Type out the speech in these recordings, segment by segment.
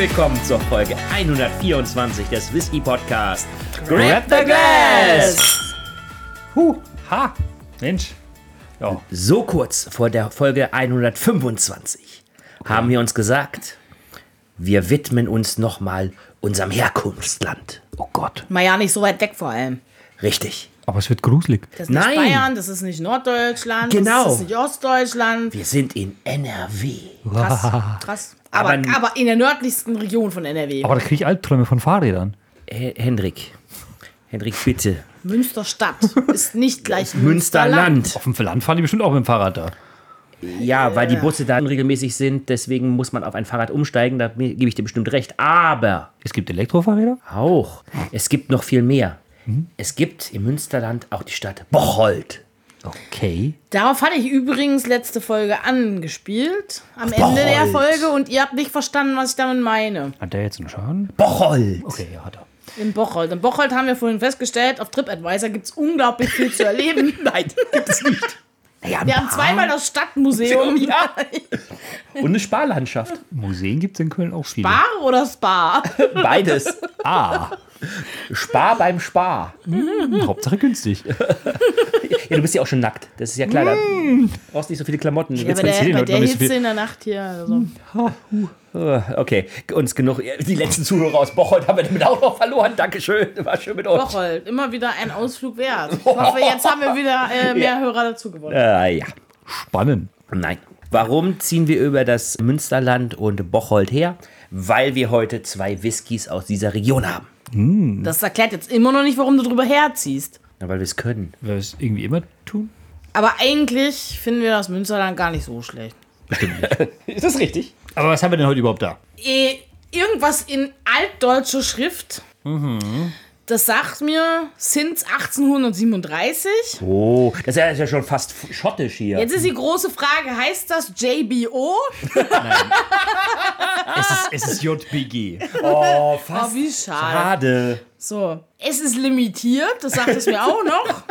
willkommen zur Folge 124 des Whisky Podcast. Grab the Glass! Huh, ha, Mensch. Ja, So kurz vor der Folge 125 haben wir uns gesagt, wir widmen uns nochmal unserem Herkunftsland. oh Gott. Mal ja nicht so weit weg vor allem. Richtig. Aber es wird gruselig. Das ist nicht Nein. Bayern, das ist nicht Norddeutschland, Genau. das ist nicht Ostdeutschland. Wir sind in NRW. Krass, krass. Aber, Aber- aber, in der nördlichsten Region von NRW. Aber da kriege ich Albträume von Fahrrädern. H Hendrik, Hendrik, bitte. Münsterstadt ist nicht gleich Münsterland. Auf dem Land fahren die bestimmt auch mit dem Fahrrad da. Ja, weil die Busse da unregelmäßig sind, deswegen muss man auf ein Fahrrad umsteigen, da gebe ich dir bestimmt recht. Aber Es gibt Elektrofahrräder? auch, es gibt noch viel mehr. Es gibt im Münsterland auch die Stadt Bocholt. Okay. Darauf hatte ich übrigens letzte Folge angespielt, am Ende der. Folge, und ihr habt nicht verstanden, was ich damit meine. Hat der jetzt einen Schaden? Bocholt! Okay, ja, hat er. In Bocholt. In Bocholt haben wir vorhin festgestellt, auf TripAdvisor gibt es unglaublich viel zu erleben. Nein, gibt es nicht. Naja, Wir haben zweimal das Stadtmuseum. Ja. Und eine Sparlandschaft. Museen gibt es in Köln auch viele. Bar oder Spa? Beides. Ah, Spar beim Spar. Hauptsache günstig. Ja, du bist ja auch schon nackt. Das ist ja klar. Da brauchst nicht so viele Klamotten. Ja, Jetzt bei der, bei der Hitze viel. in der Nacht hier. Also. Okay, uns genug. Die letzten Zuhörer aus Bocholt haben wir damit auch noch verloren. Dankeschön. War schön mit euch. Bocholt, immer wieder ein Ausflug wert. Ich hoffe, jetzt haben wir wieder äh, mehr Hörer dazu gewonnen. Äh, ja. Spannend. Nein. Warum ziehen wir über das Münsterland und Bocholt her? Weil wir heute zwei Whiskys aus dieser Region haben. Das erklärt jetzt immer noch nicht, warum du drüber herziehst. Ja, weil wir es können. Wer es irgendwie immer tun? Aber eigentlich finden wir das Münsterland gar nicht so schlecht. Ist das richtig? Aber was haben wir denn heute überhaupt da? Eh, irgendwas in altdeutscher Schrift. Das sagt mir, sind 1837. Oh, das ist ja- schon fast schottisch hier. Jetzt ist die große Frage, heißt das JBO? Es ist, es ist JBG. Oh, Oh, fast. wie schade. Schade. So, es ist limitiert, das sagt es mir auch noch.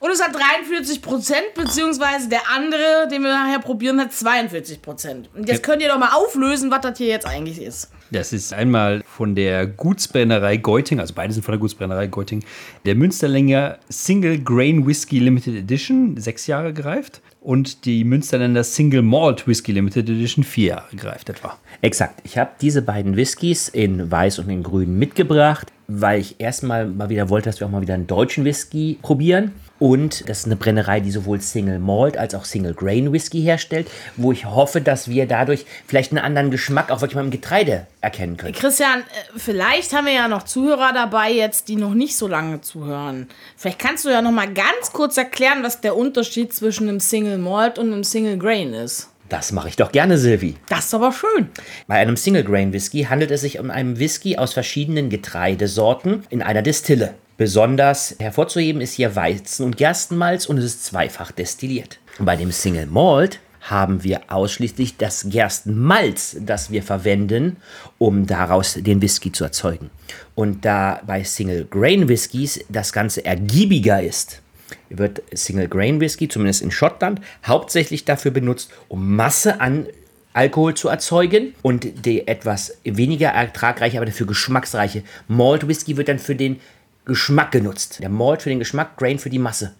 Und es hat 43 Prozent, beziehungsweise der andere, den wir nachher probieren, hat 42 Prozent. Und jetzt könnt ihr doch mal auflösen, was das hier jetzt eigentlich ist. Das ist einmal von der Gutsbrennerei Geuting, also beide sind von der Gutsbrennerei Geuting, der Münsterländer Single Grain Whisky Limited Edition, sechs Jahre gereift. Und die Münsterländer Single Malt Whisky Limited Edition, vier Jahre gereift etwa. Exakt. Ich habe diese beiden Whiskys in Weiß und in Grün mitgebracht, weil ich erstmal mal wieder wollte, dass wir auch mal wieder einen deutschen Whisky probieren. Und das ist eine Brennerei, die sowohl Single Malt als auch Single Grain Whisky herstellt, wo ich hoffe, dass wir dadurch vielleicht einen anderen Geschmack auch wirklich mal im Getreide erkennen können. Christian, äh, vielleicht haben wir ja noch Zuhörer dabei jetzt, die noch nicht so lange zuhören. Vielleicht kannst du ja noch mal ganz kurz erklären, was der Unterschied zwischen einem Single Malt und einem Single Grain ist. Das mache ich doch gerne, Silvi. Das ist aber schön. Bei einem Single Grain Whisky handelt es sich um einen Whisky aus verschiedenen Getreidesorten in einer Distille. Besonders hervorzuheben ist hier Weizen- und Gerstenmalz und es ist zweifach destilliert. Bei dem Single Malt haben wir ausschließlich das Gerstenmalz, das wir verwenden, um daraus den Whisky zu erzeugen. Und da bei Single Grain Whiskys das Ganze ergiebiger ist, wird Single Grain Whisky, zumindest in Schottland, hauptsächlich dafür benutzt, um Masse an Alkohol zu erzeugen und die etwas weniger ertragreiche, aber dafür geschmacksreiche Malt Whisky wird dann für den Geschmack genutzt. Der Malt für den Geschmack, Grain für die Masse.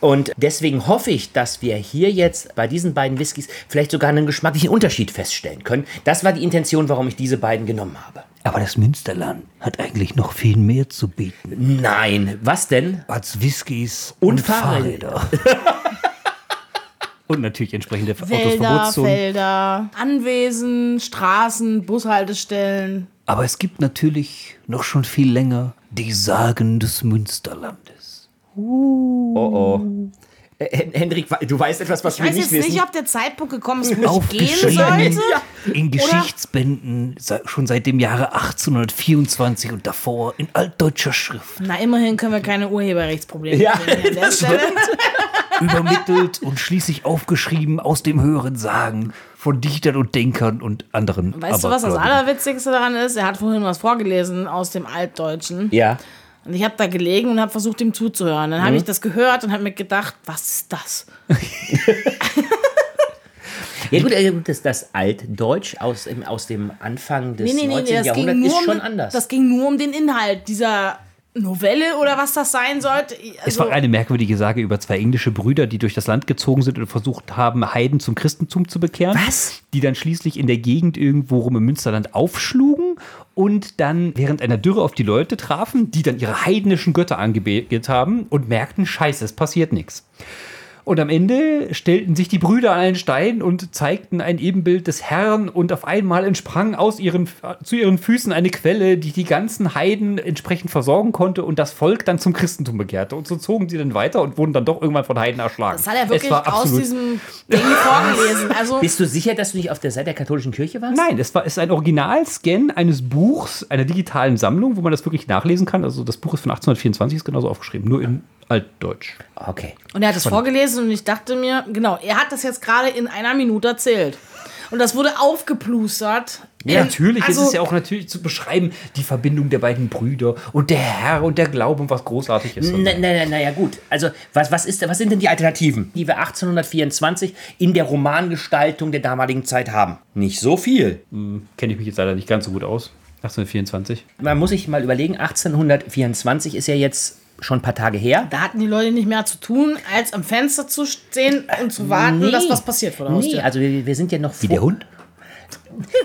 Und deswegen hoffe ich, dass wir hier jetzt bei diesen beiden Whiskys vielleicht sogar einen geschmacklichen Unterschied feststellen können. Das war die Intention, warum ich diese beiden genommen habe. Aber das Münsterland hat eigentlich noch viel mehr zu bieten Nein, was denn? als Whiskys Und und, Fahrräder. Fahrräder. Und natürlich entsprechende Autos Felder, Verbotszonen. Felder, Anwesen, Straßen, Bushaltestellen. Aber es gibt natürlich noch schon viel länger die Sagen des Münsterlandes. Oh oh. Hendrik, du weißt etwas, was Ich wir weiß nicht jetzt wissen. nicht, ob der Zeitpunkt gekommen ist, wo ich Aufgeschrieben gehen sollte. in Geschichtsbänden schon seit dem Jahre 1824 und davor in altdeutscher Schrift Na, immerhin können wir keine Urheberrechtsprobleme Ja, an der das Stelle. übermittelt und schließlich aufgeschrieben aus dem höheren Sagen von Dichtern und Denkern und anderen. Weißt du, was das. Allerwitzigste daran ist? Er hat vorhin was vorgelesen aus dem Altdeutschen. Ja. Und ich habe da gelegen und habe versucht, ihm zuzuhören. Dann habe Mhm. ich das gehört und habe mir gedacht, was ist das? Ja gut, äh, das, das Altdeutsch aus, aus dem Anfang des Nee, nee, nee, 19. das ging, Jahrhunderts ist um, schon den- anders. das ging nur um den Inhalt dieser Novelle oder was das sein sollte. Es Also, war eine merkwürdige Sage über zwei englische Brüder, die durch das Land gezogen sind und versucht haben, Heiden zum Christentum zu bekehren. Was? Die dann schließlich in der Gegend irgendwo rum im Münsterland aufschlugen und dann während einer Dürre auf die Leute trafen, die dann ihre heidnischen Götter angebetet haben und merkten, scheiße, es passiert nichts. Und am Ende stellten sich die Brüder an einen Stein und zeigten ein Ebenbild des Herrn und auf einmal entsprang aus ihren, zu ihren Füßen eine Quelle, die die ganzen Heiden entsprechend versorgen konnte und das Volk dann zum Christentum bekehrte. Und so zogen sie dann weiter und wurden dann doch irgendwann von Heiden erschlagen. das hat er wirklich war aus diesem Ding vorgelesen. Also, Bist du sicher, dass du nicht auf der Seite der katholischen Kirche warst? Nein, es war es ist ein Originalscan eines Buchs, einer digitalen Sammlung, wo man das wirklich nachlesen kann. Also das Buch ist von 1824, ist genauso aufgeschrieben, nur in Altdeutsch. Okay. und er hat es vorgelesen und ich dachte mir, genau, er hat das jetzt gerade in einer Minute erzählt. Und das wurde aufgeplustert. Ja, In- natürlich. also, es ist ja auch natürlich zu beschreiben, die Verbindung der beiden Brüder und der Herr und der Glaube und was großartig ist. Na, na, na, na ja gut. Also was, was, ist, was sind denn die Alternativen, die wir 1824 in der Romangestaltung der damaligen Zeit haben? Nicht so viel. Kenne ich mich jetzt leider nicht ganz so gut aus. 1824. Man muss sich mal überlegen, 1824 ist ja jetzt schon ein paar Tage her. Da hatten die Leute nicht mehr zu tun, als am Fenster zu stehen und zu warten, Nee. dass was passiert vor der Nee, Haustür. also wir, wir sind ja noch Wie der Hund?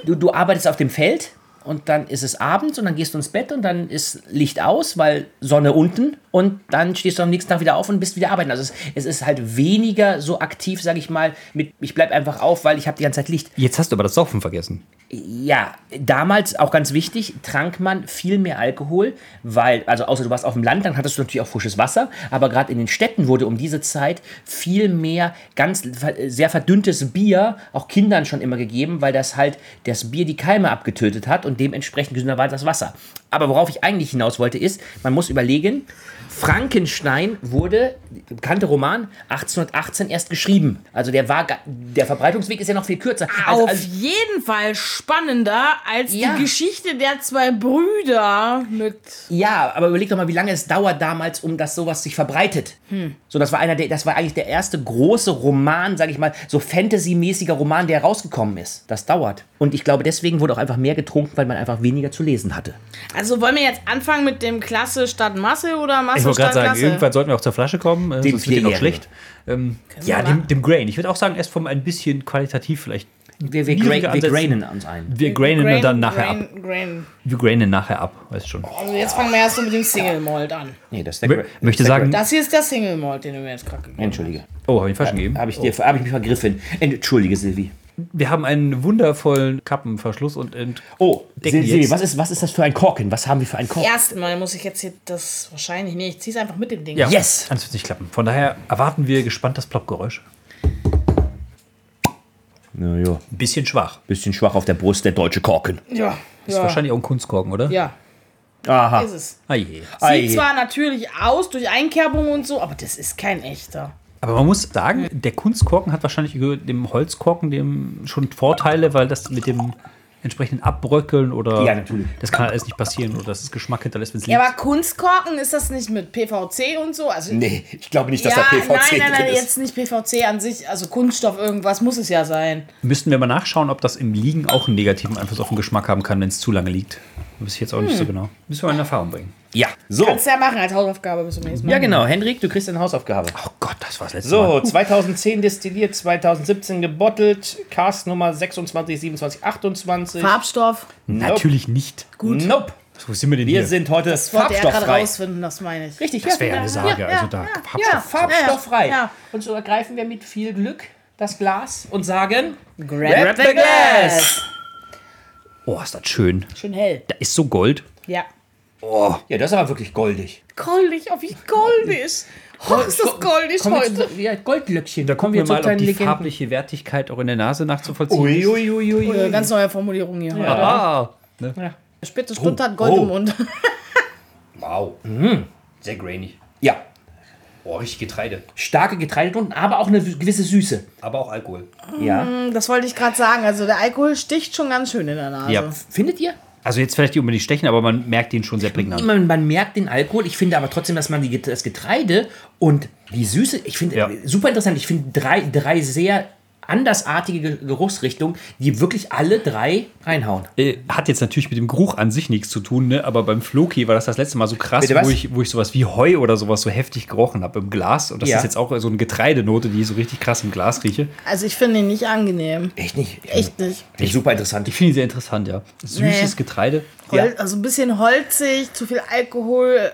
Du, du arbeitest auf dem Feld und dann ist es abends und dann gehst du ins Bett und dann ist Licht aus, weil Sonne unten und dann stehst du am nächsten Tag wieder auf und bist wieder arbeiten. Also es, es ist halt weniger so aktiv, sag ich mal, mit ich bleib einfach auf, weil ich habe die ganze Zeit Licht. Jetzt hast du aber das Saufen vergessen. Ja, damals auch ganz wichtig, trank man viel mehr Alkohol, weil, also außer du warst auf dem Land, dann hattest du natürlich auch frisches Wasser, aber gerade in den Städten wurde um diese Zeit viel mehr ganz sehr verdünntes Bier auch Kindern schon immer gegeben, weil das halt das Bier die Keime abgetötet hat und dementsprechend gesünder war das Wasser. Aber worauf ich eigentlich hinaus wollte ist, man muss überlegen, Frankenstein wurde, bekannte Roman, 1818 erst geschrieben. Also der war, der Verbreitungsweg ist ja noch viel kürzer. Also, Auf also, jeden Fall spannender als Ja. die Geschichte der zwei Brüder mit. Ja, aber überleg doch mal, wie lange es dauert damals, um dass sowas sich verbreitet. So, das war einer der, das war eigentlich der erste große Roman, sag ich mal, so Fantasy-mäßiger Roman, der rausgekommen ist. Das dauert. Und ich glaube, deswegen wurde auch einfach mehr getrunken, weil man einfach weniger zu lesen hatte. Also wollen wir jetzt anfangen mit dem Klasse statt Masse oder Masse Ich wollte gerade sagen, irgendwann sollten wir auch zur Flasche kommen, äh, Dem sonst wird noch schlecht. Ähm, ja, dem, dem Grain. Ich würde auch sagen, erst vom ein bisschen qualitativ vielleicht. Wir, wir, gra wir grainen uns ein. Wir grainen Grain, dann nachher ab. Grain, Grain. Wir grainen nachher ab, weißt schon. Also jetzt fangen wir erst so mit dem Single Malt an. Nee, das ist der Mö- Gra- möchte sagen- Das hier ist der Single Malt, den du mir jetzt gerade gegeben hast. Entschuldige. Oh, habe ich falsch gegeben? Habe ich, dir- hab ich mich vergriffen. Entschuldige, Silvi. Wir haben einen wundervollen Kappenverschluss und ent Oh, Silvi, jetzt. was ist, was ist das für ein Korken? Was haben wir für einen Korken? Erstmal muss ich jetzt hier das wahrscheinlich. Nee, ich zieh's einfach mit dem Ding. ja, Yes! Das wird nicht klappen. Von daher erwarten wir gespannt das Ploppgeräusch. Naja, Ein bisschen schwach. bisschen schwach auf der Brust, der deutsche Korken. Ja. Ist ja. wahrscheinlich auch ein Kunstkorken, oder? Ja, Aha. ist es. Ah je. Sieht Ei. zwar natürlich aus durch Einkerbung und so, aber das ist kein echter. Aber man muss sagen, der Kunstkorken hat wahrscheinlich dem Holzkorken dem schon Vorteile, weil das mit dem entsprechenden Abbröckeln oder Ja, natürlich. das kann alles nicht passieren oder dass es Geschmack hinterlässt, wenn es Ja, liegt. aber Kunstkorken, ist das nicht mit PVC und so? Also, Nee, ich glaube nicht, dass ja, da PVC nein, nein, drin nein, ist. jetzt nicht PVC an sich, also Kunststoff, irgendwas muss es ja sein. Müssten wir mal nachschauen, ob das im Liegen auch einen negativen Einfluss auf den Geschmack haben kann, wenn es zu lange liegt. Weiß ich jetzt auch nicht so genau. Müssen wir mal in Erfahrung bringen. Ja, so. Kannst du ja machen als Hausaufgabe bis zum nächsten Mal. Ja, genau. Henrik, du kriegst eine Hausaufgabe. Oh Gott, das war das letzte Mal. So, 2010 destilliert, 2017 gebottelt, Cast Nummer 26, 27, 28. Farbstoff, Natürlich nicht. Gut. Nope. Wo sind wir denn Wir hier? sind heute das wollte er gerade farbstofffrei. rausfinden, das meine ich. Richtig, das wäre ja. eine Sage. ja, also da ja, Farbstoff. ja. Farbstofffrei. Ja. Und so ergreifen wir mit viel Glück das Glas und sagen: Grab the glass. Oh, ist das schön. Schön hell. Da ist so Gold. Ja. Ja, das ist aber wirklich goldig. Goldig, oh wie goldig. Oh, ist das goldig wir heute. zu, ja, Goldlöckchen. Da kommen wir mal, ob kleinen die Legenden. farbliche Wertigkeit auch in der Nase nachzuvollziehen Ui, ist. ui, ui, ui, ganz neue Formulierung hier. heute. Ah, ne? Spitze Stutt Oh, hat Gold oh. im Mund. Wow. Sehr grainy. Ja, Oh, richtig Getreide. starke Getreidetunden, aber auch eine gewisse Süße. Aber auch Alkohol. Ja. Das wollte ich gerade sagen. Also der Alkohol sticht schon ganz schön in der Nase. Ja. Findet ihr? Also jetzt vielleicht nicht unbedingt stechen, aber man merkt den schon sehr prägnant. Man, man merkt den Alkohol. Ich finde aber trotzdem, dass man die, das Getreide und die Süße, ich finde Ja. super interessant. Ich finde drei, drei sehr andersartige Ge- Geruchsrichtungen, die wirklich alle drei reinhauen. Äh, Hat jetzt natürlich mit dem Geruch an sich nichts zu tun, ne? aber beim Floki war das das letzte Mal so krass, wo ich, wo ich sowas wie Heu oder sowas so heftig gerochen habe im Glas. Und das Ja. ist jetzt auch so eine Getreidenote, die ich so richtig krass im Glas rieche. Also ich finde ihn nicht angenehm. Echt nicht? Echt nicht. Finde ich super interessant. Ich finde ihn sehr interessant, ja. Süßes Nee. Getreide. Hol Ja. Also ein bisschen holzig, zu viel Alkohol.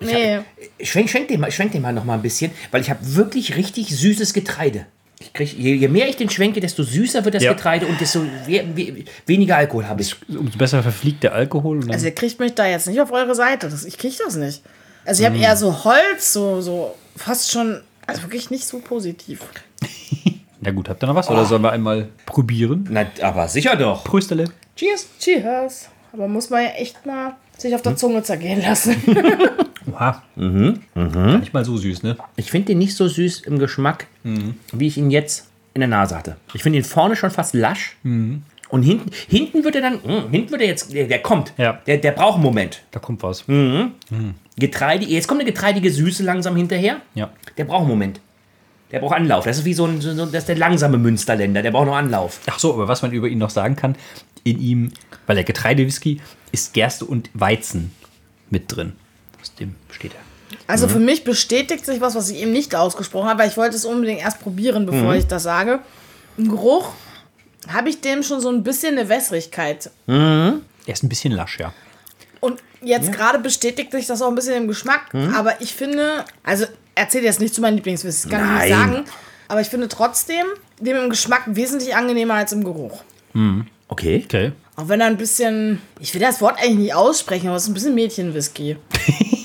Nee. Schwenk, schwenk, den mal, schwenk den mal noch mal ein bisschen, weil ich habe wirklich richtig süßes Getreide. Ich krieg, je, je mehr ich den schwenke, desto süßer wird das Ja. Getreide und desto we, we, weniger Alkohol habe ich. Umso besser verfliegt der Alkohol. Also ihr kriegt mich da jetzt nicht auf eure Seite. Das, ich krieg das nicht. Also ich habe eher so Holz, so, so fast schon, also wirklich nicht so positiv. na gut, habt ihr noch was? Oder sollen wir einmal probieren? Na, aber sicher doch. Prösterle. Cheers. Cheers. Aber muss man ja echt mal sich auf der Zunge zergehen lassen. Oha. Mhm. Gar nicht mal so süß, ne? Ich finde den nicht so süß im Geschmack, wie ich ihn jetzt in der Nase hatte. Ich finde ihn vorne schon fast lasch. Und hinten, hinten wird er dann, mh, hinten wird er jetzt, der, der kommt. Ja. Der, der braucht einen Moment. Da kommt was. Getreide, jetzt kommt eine getreidige Süße langsam hinterher. Ja. Der braucht einen Moment. Der braucht Anlauf. Das ist wie so ein, so, so- das ist der langsame Münsterländer. Der braucht noch Anlauf. Ach so, aber was man über ihn noch sagen kann, in ihm, weil der Getreidewhisky ist Gerste und Weizen mit drin. Dem besteht er. Also für mich bestätigt sich was, was ich eben nicht ausgesprochen habe, weil ich wollte es unbedingt erst probieren, bevor ich das sage. Im Geruch habe ich dem schon so ein bisschen eine Wässrigkeit. Er ist ein bisschen lasch, ja. Und jetzt gerade bestätigt sich das auch ein bisschen im Geschmack. Aber ich finde, also erzähl jetzt nicht zu meinen Lieblingswhisky, kann ich nicht Nein. sagen. Aber ich finde trotzdem dem im Geschmack wesentlich angenehmer als im Geruch. Okay. Okay. Auch wenn er ein bisschen, ich will das Wort eigentlich nicht aussprechen, aber es ist ein bisschen Mädchenwhisky.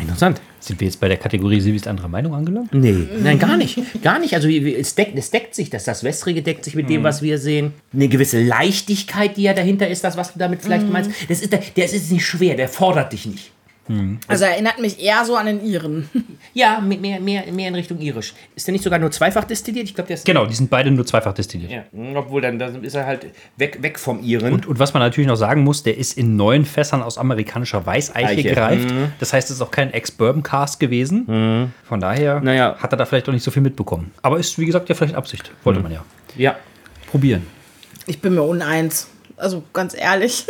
Interessant. Sind wir jetzt bei der Kategorie Sie bist andere Meinung angelangt? Nee, nein, gar nicht. Gar nicht. Also es deckt, es deckt sich, das, das Wässrige deckt sich mit dem, was wir sehen. Eine gewisse Leichtigkeit, die ja dahinter ist, das, was du damit vielleicht meinst. Das ist, der, der ist nicht schwer, der fordert dich nicht. Also erinnert mich eher so an den Iren. Ja, mehr, mehr, mehr in Richtung irisch. Ist der nicht sogar nur zweifach destilliert? Ich glaube, der ist. Genau, die sind beide nur zweifach destilliert. Ja, obwohl dann, dann ist er halt weg, weg vom Iren. Und, und was man natürlich noch sagen muss, der ist in neuen Fässern aus amerikanischer Weißeiche Eiche. gereift. Das heißt, es ist auch kein Ex-Bourbon-Cast gewesen. Von daher Naja. hat er da vielleicht auch nicht so viel mitbekommen. Aber ist, wie gesagt, ja vielleicht Absicht. Wollte man ja. ja. Probieren. Ich bin mir uneins. Also ganz ehrlich.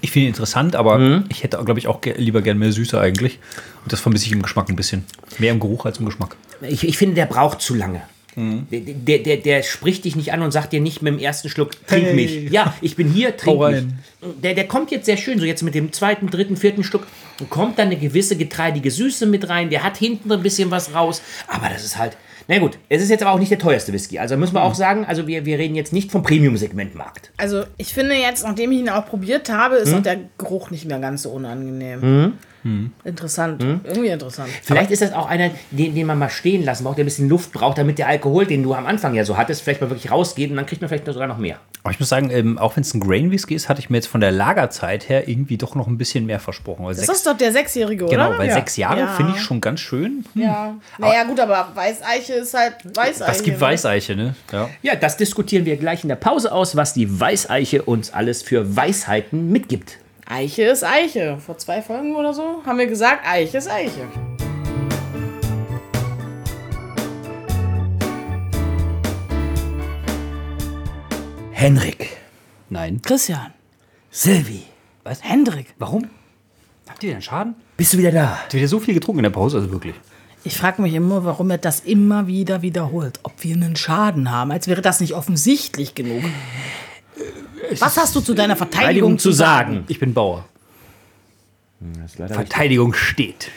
Ich finde ihn interessant, aber ich hätte, glaube ich, auch ge lieber gern mehr Süße eigentlich. Und das vermisse ich im Geschmack ein bisschen. Mehr im Geruch als im Geschmack. Ich, ich finde, der braucht zu lange. Der, der, der, der spricht dich nicht an und sagt dir nicht mit dem ersten Schluck, trink Hey. mich. Ja, ich bin hier, trink Hau mich. rein. Der, der kommt jetzt sehr schön, so jetzt mit dem zweiten, dritten, vierten Schluck, kommt dann eine gewisse getreidige Süße mit rein. Der hat hinten ein bisschen was raus. Aber das ist halt, na gut, es ist jetzt aber auch nicht der teuerste Whisky. Also müssen wir auch sagen, also wir, wir reden jetzt nicht vom Premium-Segment-Markt. Also ich finde jetzt, nachdem ich ihn auch probiert habe, ist auch der Geruch nicht mehr ganz so unangenehm. Interessant. Irgendwie interessant. Vielleicht ist das auch einer, den, den man mal stehen lassen braucht, der ein bisschen Luft braucht, damit der Alkohol, den du am Anfang ja so hattest, vielleicht mal wirklich rausgeht und dann kriegt man vielleicht sogar noch mehr. Aber ich muss sagen, ähm, auch wenn es ein Grain Whisky ist, hatte ich mir jetzt von der Lagerzeit her irgendwie doch noch ein bisschen mehr versprochen. Weil Das sechs, ist doch der Sechsjährige, oder? genau, weil Ja. sechs Jahre Ja. finde ich schon ganz schön. Ja. Naja, gut, aber Weißeiche ist halt Weißeiche. Das gibt ne? Weißeiche, ne? Ja. Ja, das diskutieren wir gleich in der Pause aus, was die Weißeiche uns alles für Weisheiten mitgibt. Eiche ist Eiche. Vor zwei Folgen oder so haben wir gesagt, Eiche ist Eiche. Henrik, Nein. Christian. Silvi, Was? Hendrik. Warum? Habt ihr denn Schaden? bist du wieder da? Habt ihr wieder so viel getrunken in der Pause? Also wirklich. Ich frage mich immer, warum er das immer wieder wiederholt. Ob wir einen Schaden haben, als wäre das nicht offensichtlich genug. Was hast du zu deiner Verteidigung zu sagen? Ich bin Bauer. Das ist leider Verteidigung steht.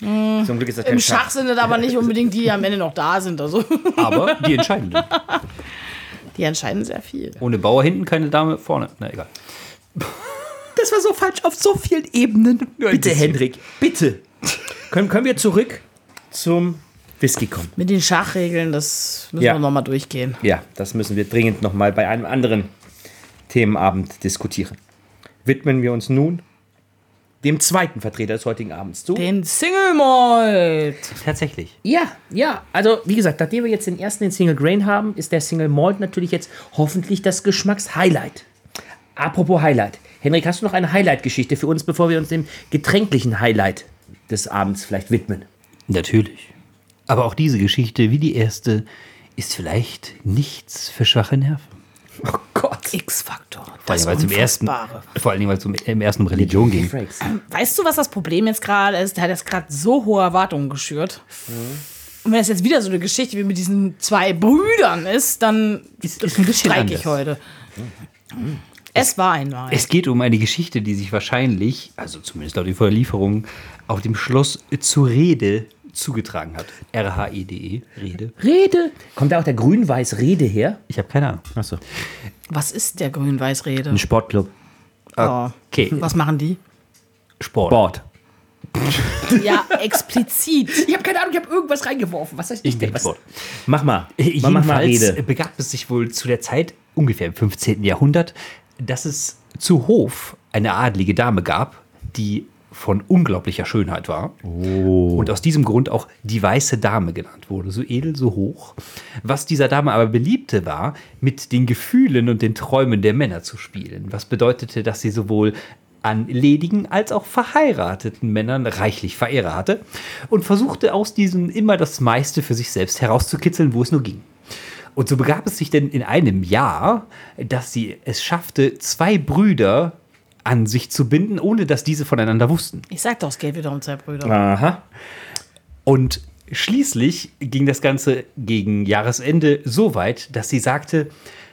Zum Glück ist das kein Im Schach sind es aber nicht unbedingt die, die am Ende noch da sind. Also, Aber die entscheidenden. die entscheiden sehr viel. Ohne Bauer hinten, keine Dame vorne. Na egal. Das war so falsch auf so vielen Ebenen. Bitte, Hendrik, bitte. können, können wir zurück zum Whisky kommen? Mit den Schachregeln, das müssen Ja. wir nochmal durchgehen. Ja, das müssen wir dringend nochmal bei einem anderen Themenabend diskutieren. Widmen wir uns nun dem zweiten Vertreter des heutigen Abends zu. Den Single Malt. Tatsächlich. Ja, ja. Also, wie gesagt, nachdem wir jetzt den ersten, den Single Grain haben, ist der Single Malt natürlich jetzt hoffentlich das Geschmackshighlight. Apropos Highlight. Henrik, hast du noch eine Highlight-Geschichte für uns, bevor wir uns dem getränklichen Highlight des Abends vielleicht widmen? Natürlich. Aber auch diese Geschichte, wie die erste, ist vielleicht nichts für schwache Nerven. Oh Gott. X-Faktor. Vor Das allem, weil es im ersten, Unfassbare. vor allem, weil es um- im ersten um Religion ging. Weißt du, was das Problem jetzt gerade ist? Der hat jetzt gerade so hohe Erwartungen geschürt. Und wenn es jetzt wieder so eine Geschichte wie mit diesen zwei Brüdern ist, dann Ist- ist ein bisschen streike ich anders. heute. Es war einmal. Es geht um eine Geschichte, die sich wahrscheinlich, also zumindest laut Überlieferung, auf dem Schloss zur Rede zugetragen hat. R-H-E-D-E, Rede. Rede. Kommt da auch der grün-weiß Rede her? Ich habe keine Ahnung. Achso. Was ist der Grün-Weiß-Rede? Ein Sportclub. Oh. Okay, Was machen die? Sport. Sport. Ja, explizit. Ich habe keine Ahnung, ich habe irgendwas reingeworfen. Was heißt ich denn? Was? Sport. Mach mal. Mach, mach mal Jedenfalls Rede. begab es sich wohl zu der Zeit, ungefähr im 15. Jahrhundert, dass es zu Hof eine adlige Dame gab, die von unglaublicher Schönheit war. Und aus diesem Grund auch die weiße Dame genannt wurde. So edel, so hoch. Was dieser Dame aber beliebte war, mit den Gefühlen und den Träumen der Männer zu spielen. Was bedeutete, dass sie sowohl an ledigen als auch verheirateten Männern reichlich Verehrer hatte und versuchte aus diesen immer das meiste für sich selbst herauszukitzeln, wo es nur ging. Und so begab es sich denn in einem Jahr, dass sie es schaffte, zwei Brüder an sich zu binden, ohne dass diese voneinander wussten. Ich sag doch, es geht wieder um zwei Brüder. Aha. Und schließlich ging das Ganze gegen Jahresende so weit, dass sie sagte,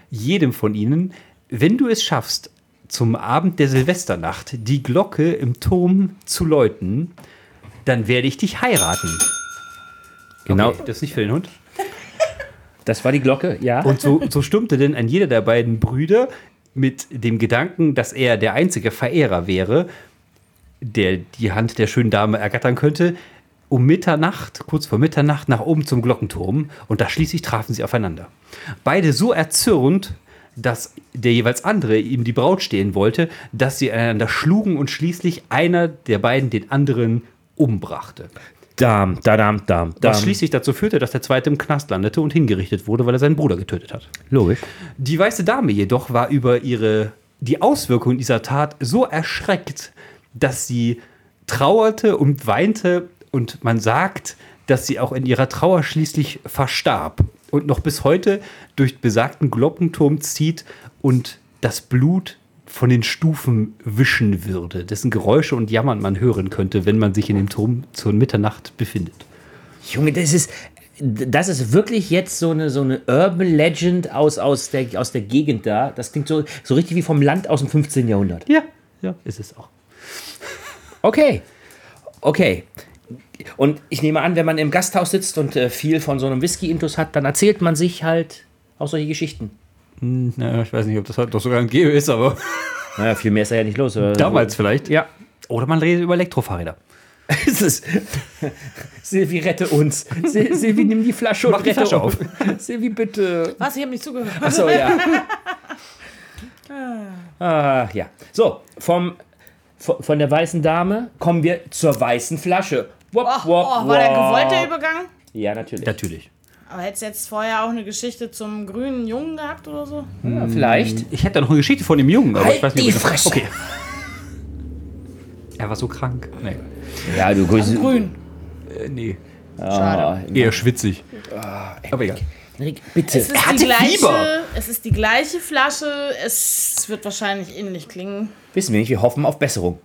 jedem von ihnen, wenn du es schaffst, zum Abend der Silvesternacht die Glocke im Turm zu läuten, dann werde ich dich heiraten. Genau. Okay, das ist nicht für den Hund. Das war die Glocke, ja. Und so, so stummte denn ein jeder der beiden Brüder mit dem Gedanken, dass er der einzige Verehrer wäre, der die Hand der schönen Dame ergattern könnte, um Mitternacht, kurz vor Mitternacht, nach oben zum Glockenturm. Und da schließlich trafen sie aufeinander. Beide so erzürnt, dass der jeweils andere ihm die Braut stehen wollte, dass sie einander schlugen und schließlich einer der beiden den anderen umbrachte. Dam, dadam, dam, dam. Was schließlich dazu führte, dass der zweite im Knast landete und hingerichtet wurde, weil er seinen Bruder getötet hat. Logisch. Die weiße Dame jedoch war über ihre, die Auswirkungen dieser Tat so erschreckt, dass sie trauerte und weinte und man sagt, dass sie auch in ihrer Trauer schließlich verstarb und noch bis heute durch besagten Glockenturm zieht und das Blut von den Stufen wischen würde, dessen Geräusche und Jammern man hören könnte, wenn man sich in dem Turm zur Mitternacht befindet. Junge, das ist, das ist wirklich jetzt so eine, so eine Urban Legend aus, aus, der, aus der Gegend da. Das klingt so, so richtig wie vom Land aus dem 15. Jahrhundert. Ja, ja, ist es auch. Okay. Okay. Und ich nehme an, wenn man im Gasthaus sitzt und äh, viel von so einem Whisky-Intus hat, dann erzählt man sich halt auch solche Geschichten. Naja, ich weiß nicht, ob das halt doch sogar ein Geo ist, aber Naja, viel mehr ist da ja nicht los. oder? damals vielleicht. Ja. Oder man redet über Elektrofahrräder. Es ist. Silvi, rette uns. Sil Silvi, nimm die Flasche und Mach die rette Flasche uns. Silvi, bitte. Was? Ich habe nicht zugehört. Achso, ja. ah, ja. So, vom, von der weißen Dame kommen wir zur weißen Flasche. Wop, Oh, wop, oh, war der gewollte Übergang? Ja, natürlich. Natürlich. Aber hättest du jetzt vorher auch eine Geschichte zum grünen Jungen gehabt oder so? Ja, vielleicht. Ich hätte da noch eine Geschichte von dem Jungen, aber Halt ich weiß nicht, die Fresse. Okay. Er war so krank. Nee. Ja, du grüßt. Grün. Äh, nee. Schade. Eher schwitzig. aber egal. Rick, bitte. Es ist, die gleiche, es ist die gleiche Flasche. Es wird wahrscheinlich ähnlich klingen. Wissen wir nicht, wir hoffen auf Besserung.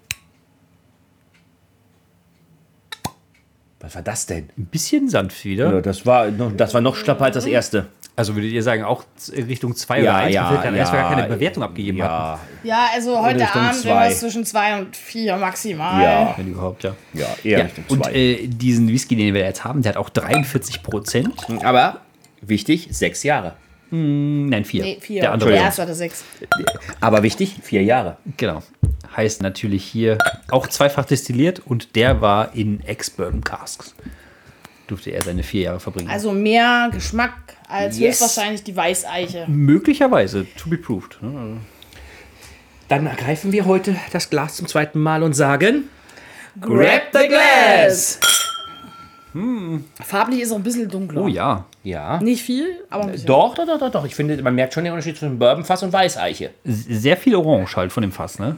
Was war das denn? Ein bisschen sanft wieder. Ja, das, war noch, das war noch schlapper als das erste. Also würdet ihr sagen, auch Richtung 2 Ja, oder 1, ja, weil wir erst gar ja, keine Bewertung abgegeben hatten. Ja, Ja, also heute Richtung Abend zwei. irgendwas zwischen zwei und vier maximal. ja, Wenn überhaupt, ja. ja, eher ja. Richtung Und zwei. äh, diesen Whisky, den wir jetzt haben, der hat auch 43 Prozent. Aber wichtig, sechs Jahre. Nein, 4. Nee, vier. Der andere. Der erste hatte sechs. Aber wichtig, vier Jahre. Genau. Heißt natürlich hier auch zweifach destilliert und der war in Ex-Bourbon Casks. Durfte er seine vier Jahre verbringen. Also mehr Geschmack als Yes. höchstwahrscheinlich die Weißeiche. Möglicherweise, to be proved. Dann ergreifen wir heute das Glas zum zweiten Mal und sagen: Grab the glass! Farblich ist auch ein bisschen dunkler. Oh ja. Ja. Nicht viel, aber ein bisschen. Doch, doch, doch, doch, doch. Ich finde, man merkt schon den Unterschied zwischen Bourbonfass und Weißeiche. Sehr viel Orange halt von dem Fass, ne?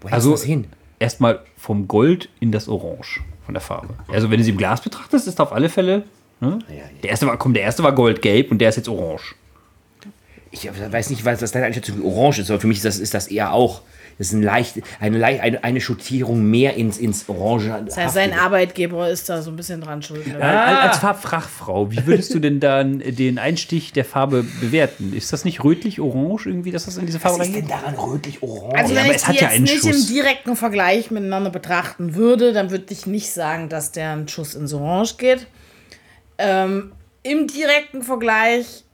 Wo Also- also, das hin? Erstmal vom Gold in das Orange von der Farbe. Also wenn du sie im Glas betrachtest, ist auf alle Fälle Ne? Der erste war, komm, der erste war goldgelb und der ist jetzt orange. Ich weiß nicht, was, was deine Einschätzung Orange ist, aber für mich ist das, ist das eher auch. Das ist ein leicht, eine, leicht, eine, eine Schattierung mehr ins, ins Orange. Das heißt, sein Arbeitgeber ist da so ein bisschen dran schuld. ne? Als, als Farbfachfrau, wie würdest du denn dann den Einstich der Farbe bewerten? Ist das nicht rötlich-orange irgendwie, dass das in diese Farbe Was ist denn reingeht? daran rötlich-orange? Also Ja, wenn aber ich es die ja jetzt nicht Schuss. im direkten Vergleich miteinander betrachten würde, dann würde ich nicht sagen, dass der ein Schuss ins Orange geht. Ähm, Im direkten Vergleich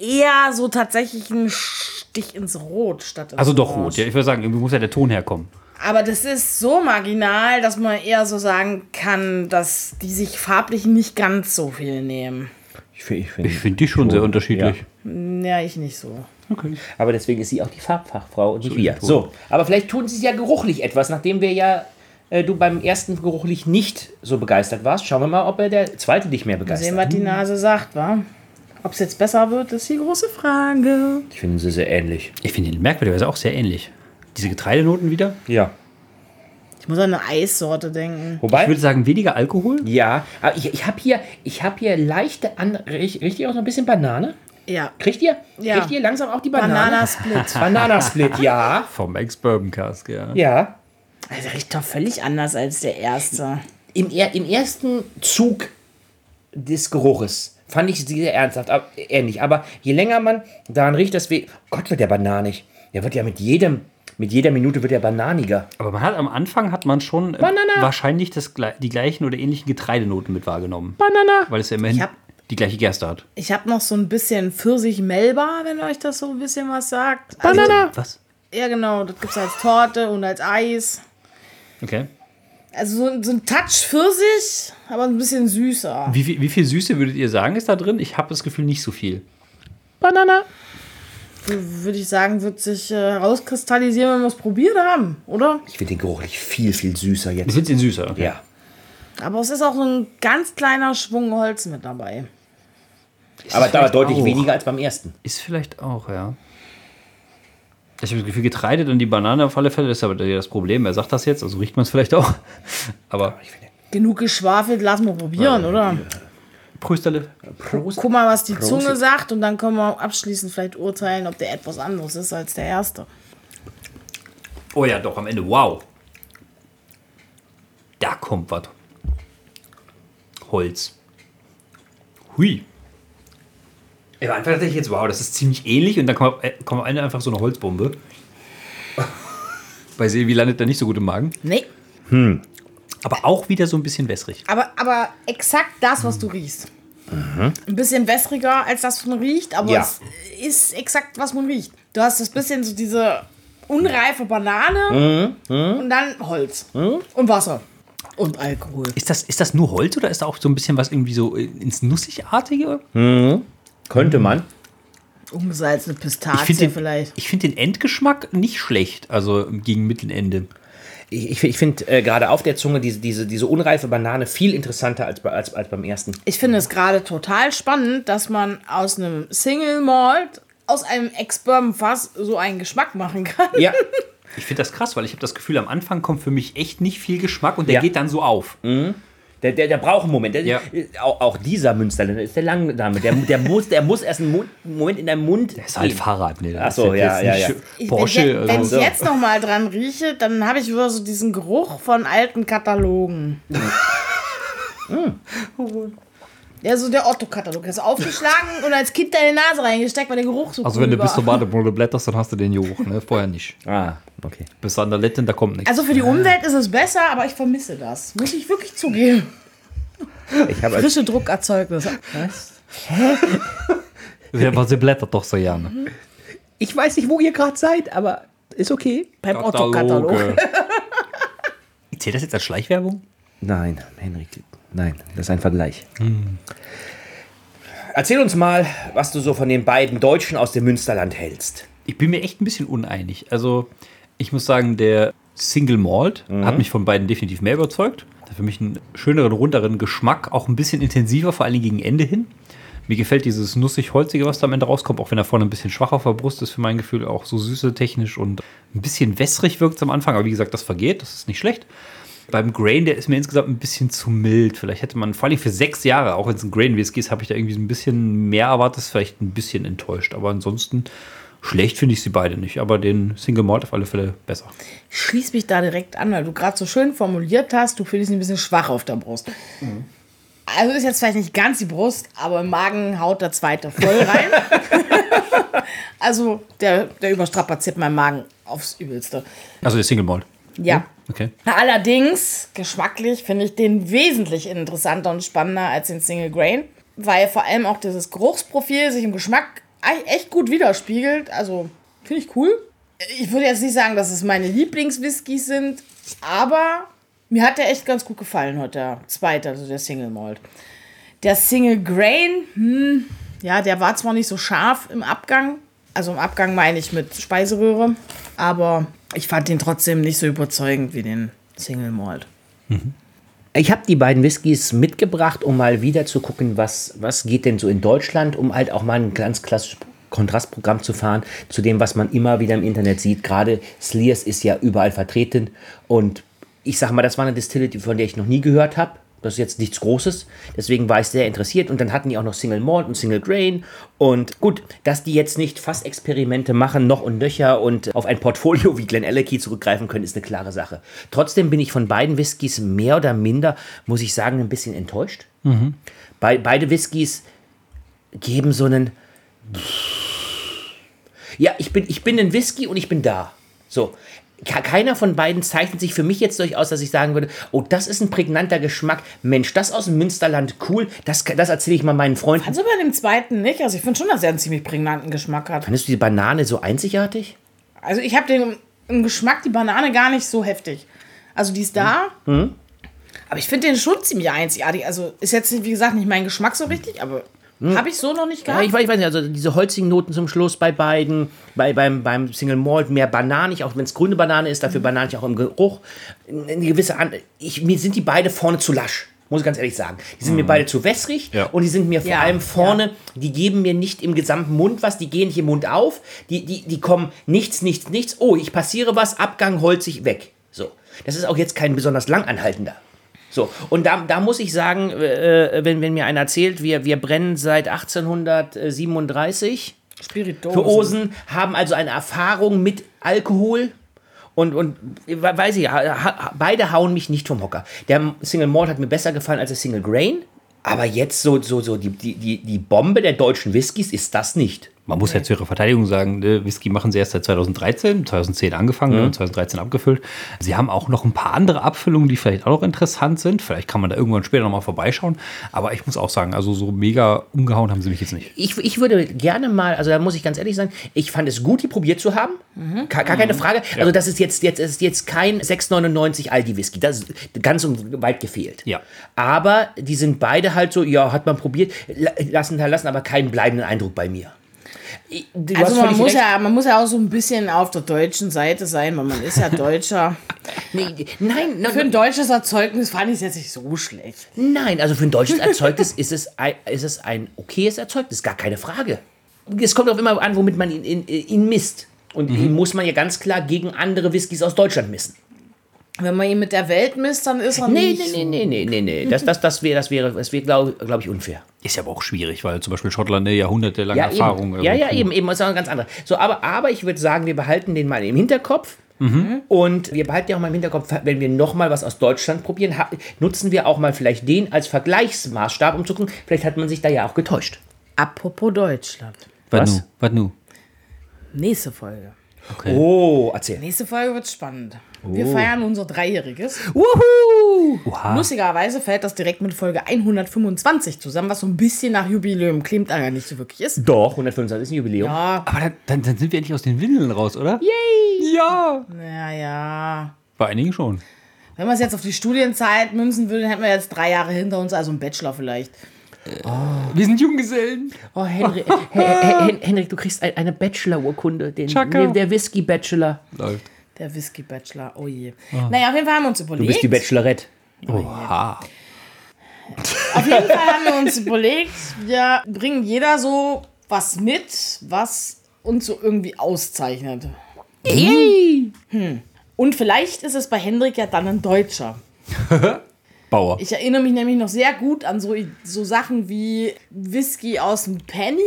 eher so tatsächlich ein Stich ins Rot statt ins Also doch Orange. rot. Ja, ich würde sagen, irgendwie muss ja der Ton herkommen. Aber das ist so marginal, dass man eher so sagen kann, dass die sich farblich nicht ganz so viel nehmen. Ich finde, ich find, Ich finde die schon sehr unterschiedlich. Ja, ich nicht so. Okay. aber deswegen ist sie auch die Farbfachfrau und nicht So wir. So, aber vielleicht tun sie es ja geruchlich etwas, nachdem wir ja äh, du beim ersten geruchlich nicht so begeistert warst. Schauen wir mal, ob er der zweite dich mehr Sehen, begeistert. was die Nase sagt, wa? Ob es jetzt besser wird, ist die große Frage. Ich finde sie sehr ähnlich. Ich finde ihn merkwürdigerweise auch sehr ähnlich. Diese Getreidenoten wieder. Ja. Ich muss an eine Eissorte denken. Wobei, Ich würde sagen, weniger Alkohol. ja, aber ich, ich habe hier, ich hab hier leichte, an, richtig, richtig auch so ein bisschen Banane. Ja. Kriegt ihr? Ja. Kriegt ihr langsam auch die Banane? Bananasplit. Bananasplit, ja. Vom Ex-Bourbon Cask, ja. Ja. Also riecht doch völlig anders als der erste. Im, er- Im ersten Zug des Geruches fand ich sie sehr ernsthaft, ab- ähnlich. Aber je länger man daran riecht, deswegen. Gott, wird der bananig. Der wird ja mit jedem, mit jeder Minute wird der bananiger. Aber man hat am Anfang hat man schon äh, Banana. wahrscheinlich das, die gleichen oder ähnlichen Getreidenoten mit wahrgenommen. Banana. Weil es ja immerhin die gleiche Gerste hat. Ich habe noch so ein bisschen Pfirsich-Melba, wenn euch das so ein bisschen was sagt. Also, Banana. Was? Ja, genau. Das gibt es als Torte und als Eis. Okay. Also so, so ein Touch Pfirsich, aber ein bisschen süßer. Wie viel, wie viel Süße würdet ihr sagen ist da drin? Ich habe das Gefühl nicht so viel. Banana. Würde ich sagen, wird sich äh, herauskristallisieren, wenn wir es probiert haben, oder? Ich finde den geruchlich viel, viel süßer Ich jetzt. finde ihn süßer. Okay. Ja. Aber es ist auch so ein ganz kleiner Schwung Holz mit dabei. Aber, aber vielleicht deutlich auch. weniger als beim ersten. Ist vielleicht auch, ja. Ich habe das Gefühl, Getreide, dann die Banane auf alle Fälle, das ist aber das Problem. Er sagt das jetzt, also riecht man es vielleicht auch. Aber Genug geschwafelt, lassen wir probieren, oder? Prösterle. Prost. Guck mal, was die Prost. Zunge sagt und dann können wir abschließend vielleicht urteilen, ob der etwas anderes ist als der erste. Oh ja, doch, am Ende. Wow. Da kommt was. Holz. Hui. Ja, am Anfang dachte ich jetzt, wow, das ist ziemlich ähnlich und dann kommt, äh, kommt am Ende einfach so eine Holzbombe. Bei Silvi landet da nicht so gut im Magen. Nee, Aber auch wieder so ein bisschen wässrig. aber, aber exakt das, was du riechst. Ein bisschen wässriger als das, was man riecht, aber Ja. es ist exakt, was man riecht. Du hast das bisschen so diese unreife Banane und dann Holz und Wasser und Alkohol. Ist das, ist das nur Holz oder ist da auch so ein bisschen was irgendwie so ins Nussigartige? Könnte man. Umgesalzene Ich Pistazie finde den, vielleicht. ich find den Endgeschmack nicht schlecht, also gegen Mittelende. Ich, ich, ich finde äh, gerade auf der Zunge diese, diese, diese unreife Banane viel interessanter als, als, als beim ersten. Ich finde es gerade total spannend, dass man aus einem Single Malt, aus einem Ex-Bourbon-Fass so einen Geschmack machen kann. Ja. Ich finde das krass, weil ich habe das Gefühl, am Anfang kommt für mich echt nicht viel Geschmack und der Ja. geht dann so auf. Der, der, der braucht einen Moment. Der, Ja. auch, auch dieser Münsterländer ist der Langname. Der, der, muss, der muss erst einen, Moment in deinem Mund. Das ist halt Fahrrad. Nee, Ach so, ja, ja, ja. Ich, Porsche. wenn wenn also, ich jetzt noch mal dran rieche, dann habe ich wieder so diesen Geruch von alten Katalogen. Ja, so der Otto-Katalog. Hast du aufgeschlagen und als Kind deine Nase reingesteckt, weil der Geruch so also cool wenn du war. bis zur Badebrille blätterst, dann hast du den Geruch, ne? Vorher nicht. Ah, okay. Bis an der Letten, da kommt nichts. Also für die Umwelt ist es besser, aber ich vermisse das. Muss ich wirklich zugeben. Ich habe Frische Druckerzeugnisse. Ja, aber sie blättert doch so gerne. ich weiß nicht, wo ihr gerade seid, aber ist okay. Beim Otto-Katalog. Zählt das jetzt als Schleichwerbung? Nein, Henrik, nein, das ist ein Vergleich. Erzähl uns mal, was du so von den beiden Deutschen aus dem Münsterland hältst. Ich bin mir echt ein bisschen uneinig. Also, ich muss sagen, der Single Malt hat mich von beiden definitiv mehr überzeugt. Hat für mich einen schöneren, runderen Geschmack, auch ein bisschen intensiver, vor allem gegen Ende hin. Mir gefällt dieses nussig-holzige, was da am Ende rauskommt, auch wenn er vorne ein bisschen schwach auf der Brust ist, für mein Gefühl auch so süße technisch und ein bisschen wässrig wirkt es am Anfang, aber wie gesagt, das vergeht, das ist nicht schlecht. Beim Grain, der ist mir insgesamt ein bisschen zu mild. Vielleicht hätte man, vor allem für sechs Jahre, auch wenn es ein Grain Whisky ist, habe ich da irgendwie so ein bisschen mehr erwartet. Ist vielleicht ein bisschen enttäuscht. Aber ansonsten schlecht finde ich sie beide nicht. Aber den Single Malt auf alle Fälle besser. Schließ mich da direkt an, weil du gerade so schön formuliert hast, du fühlst dich ein bisschen schwach auf der Brust. Also ist jetzt vielleicht nicht ganz die Brust, aber im Magen haut der zweite voll rein. also der, der überstrapaziert meinen Magen aufs Übelste. Also der Single Malt. Ja. Okay. Allerdings, geschmacklich finde ich den wesentlich interessanter und spannender als den Single Grain, weil vor allem auch dieses Geruchsprofil sich im Geschmack echt gut widerspiegelt. Also finde ich cool. Ich würde jetzt nicht sagen, dass es meine Lieblingswhiskys sind, aber mir hat der echt ganz gut gefallen heute, der zweite, also der Single Malt. Der Single Grain, hm, ja, der war zwar nicht so scharf im Abgang, also im Abgang meine ich mit Speiseröhre, aber ich fand den trotzdem nicht so überzeugend wie den Single Malt. Ich habe die beiden Whiskys mitgebracht, um mal wieder zu gucken, was, was geht denn so in Deutschland, um halt auch mal ein ganz klassisches Kontrastprogramm zu fahren zu dem, was man immer wieder im Internet sieht. Gerade Slears ist ja überall vertreten und ich sag mal, das war eine Distillery, von der ich noch nie gehört habe. Das ist jetzt nichts Großes. Deswegen war ich sehr interessiert. Und dann hatten die auch noch Single Malt und Single Grain. Und gut, dass die jetzt nicht Fassexperimente machen, noch und nöcher und auf ein Portfolio wie Glen Alecky zurückgreifen können, ist eine klare Sache. Trotzdem bin ich von beiden Whiskys mehr oder minder, muss ich sagen, ein bisschen enttäuscht. Bei, beide Whiskys geben so einen. Ja, ich bin, ich bin ein Whisky und ich bin da. So. Ke- Keiner von beiden zeichnet sich für mich jetzt durchaus, dass ich sagen würde, oh, das ist ein prägnanter Geschmack. Mensch, das aus dem Münsterland, cool. Das, das erzähle ich mal meinen Freunden. Also bei dem zweiten nicht. Also ich finde schon, dass er einen ziemlich prägnanten Geschmack hat. Findest du die Banane so einzigartig? Also ich habe den im Geschmack die Banane gar nicht so heftig. Also die ist da. Aber ich finde den schon ziemlich einzigartig. Also ist jetzt, wie gesagt, nicht mein Geschmack so richtig, aber habe ich so noch nicht Ja, gehabt. ich, weiß, ich weiß nicht, also diese holzigen Noten zum Schluss bei beiden, bei, beim, beim Single Malt mehr bananig, auch wenn es grüne Banane ist, dafür bananig auch im Geruch. Eine gewisse An ich, Mir sind die beide vorne zu lasch, muss ich ganz ehrlich sagen. Die sind mir beide zu wässrig Ja. und die sind mir vor Ja, allem vorne, die geben mir nicht im gesamten Mund was, die gehen nicht im Mund auf, die, die, die kommen nichts, nichts, nichts. Oh, ich passiere was, Abgang holzig weg. So. Das ist auch jetzt kein besonders langanhaltender. So, und da, da muss ich sagen, äh, wenn, wenn mir einer erzählt, wir, wir brennen seit 1837 Spirituosen. für Osen, haben also eine Erfahrung mit Alkohol und, und we- weiß ich, beide hauen mich nicht vom Hocker. Der Single Malt hat mir besser gefallen als der Single Grain, aber jetzt so, so, so die, die, die Bombe der deutschen Whiskys ist das nicht. Man muss ja zu ihrer Verteidigung sagen, ne, Whisky machen sie erst seit 2013, 2010 angefangen ne, und 2013 abgefüllt. Sie haben auch noch ein paar andere Abfüllungen, die vielleicht auch noch interessant sind. Vielleicht kann man da irgendwann später nochmal vorbeischauen. Aber ich muss auch sagen, also so mega umgehauen haben sie mich jetzt nicht. Ich, ich würde gerne mal, also da muss ich ganz ehrlich sagen, ich fand es gut, die probiert zu haben. Gar, gar keine Frage. Also das ist jetzt, jetzt, ist jetzt kein 6,99 Aldi Whisky. Das ist ganz und weit gefehlt. Ja. Aber die sind beide halt so, ja, hat man probiert, la- lassen hinterlassen aber keinen bleibenden Eindruck bei mir. Du Also man muss, recht. ja, man muss ja auch so ein bisschen auf der deutschen Seite sein, weil man ist ja Deutscher. Nee, nein, Für ein deutsches Erzeugnis fand ich es jetzt nicht so schlecht. Nein, also für ein deutsches Erzeugnis ist es ein, ist es ein okayes Erzeugnis, gar keine Frage. Es kommt auch immer an, womit man ihn, ihn, ihn misst. Und ihn muss man ja ganz klar gegen andere Whiskys aus Deutschland missen. Wenn man ihn mit der Welt misst, dann ist er Nee, nicht. nee, nee, nee, nee, nee. Das, das, das wäre, das wäre, das wäre glaube glaub ich, unfair. Ist ja aber auch schwierig, weil zum Beispiel Schottland eine jahrhundertelange Ja, Erfahrung. eben. Ja, ja, eben, eben. Das ist auch ganz anderes. So, aber, aber ich würde sagen, wir behalten den mal im Hinterkopf. Und wir behalten ja auch mal im Hinterkopf, wenn wir noch mal was aus Deutschland probieren, nutzen wir auch mal vielleicht den als Vergleichsmaßstab, um zu gucken, vielleicht hat man sich da ja auch getäuscht. Apropos Deutschland. Was Was? nu? Was nu? Nächste Folge. Oh, erzähl. Nächste Folge wird spannend. Wir feiern unser Dreijähriges. Wuhu! Oha. Lustigerweise fällt das direkt mit Folge 125 zusammen, was so ein bisschen nach Jubiläum klingt, aber nicht so wirklich ist. Doch, 125 ist ein Jubiläum. Ja, Aber dann, dann, dann sind wir endlich aus den Windeln raus, oder? Yay! Ja! naja. Bei einigen schon. Wenn man es jetzt auf die Studienzeit münzen würde, hätten wir jetzt drei Jahre hinter uns, also ein Bachelor vielleicht. Wir sind Junggesellen. Oh, Henry, Hen- Hen- Henrik, du kriegst ein- eine Bachelor-Urkunde, den, der Whisky-Bachelor. Läuft. Der Whisky-Bachelor, oh je. Naja, auf jeden Fall haben wir uns überlegt. Du bist die Bachelorette. Oha. Auf jeden Fall haben wir uns überlegt, wir bringen jeder so was mit, was uns so irgendwie auszeichnet. Hm. Und vielleicht ist es bei Hendrik ja dann ein Deutscher. Bauer. Ich erinnere mich nämlich noch sehr gut an so, so Sachen wie Whisky aus dem Penny.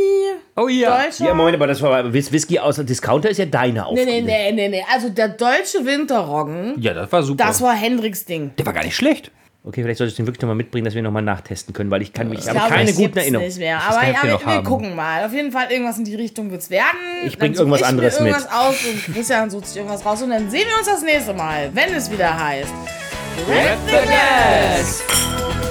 Oh ja. Deutscher. Ja, Moment, aber das war Whis- Whisky aus dem Discounter ist ja deine Nee, Aufgabe. nee, nee, nee, nee. Also der deutsche Winterroggen, Ja, das war super. das war Hendricks Ding. der war gar nicht schlecht. Okay, vielleicht solltest du den wirklich nochmal mitbringen, dass wir nochmal nachtesten können, weil ich kann mich, ich Ich habe glaube, keine guten Erinnerungen. Nicht mehr. Aber ja, wir, wir gucken mal. Auf jeden Fall irgendwas in die Richtung wird's werden. Ich Dann bring such irgendwas ich mir anderes mit. irgendwas aus und Christian sucht sich irgendwas raus und dann sehen wir uns das nächste Mal, wenn es wieder heißt. Grab the Gas!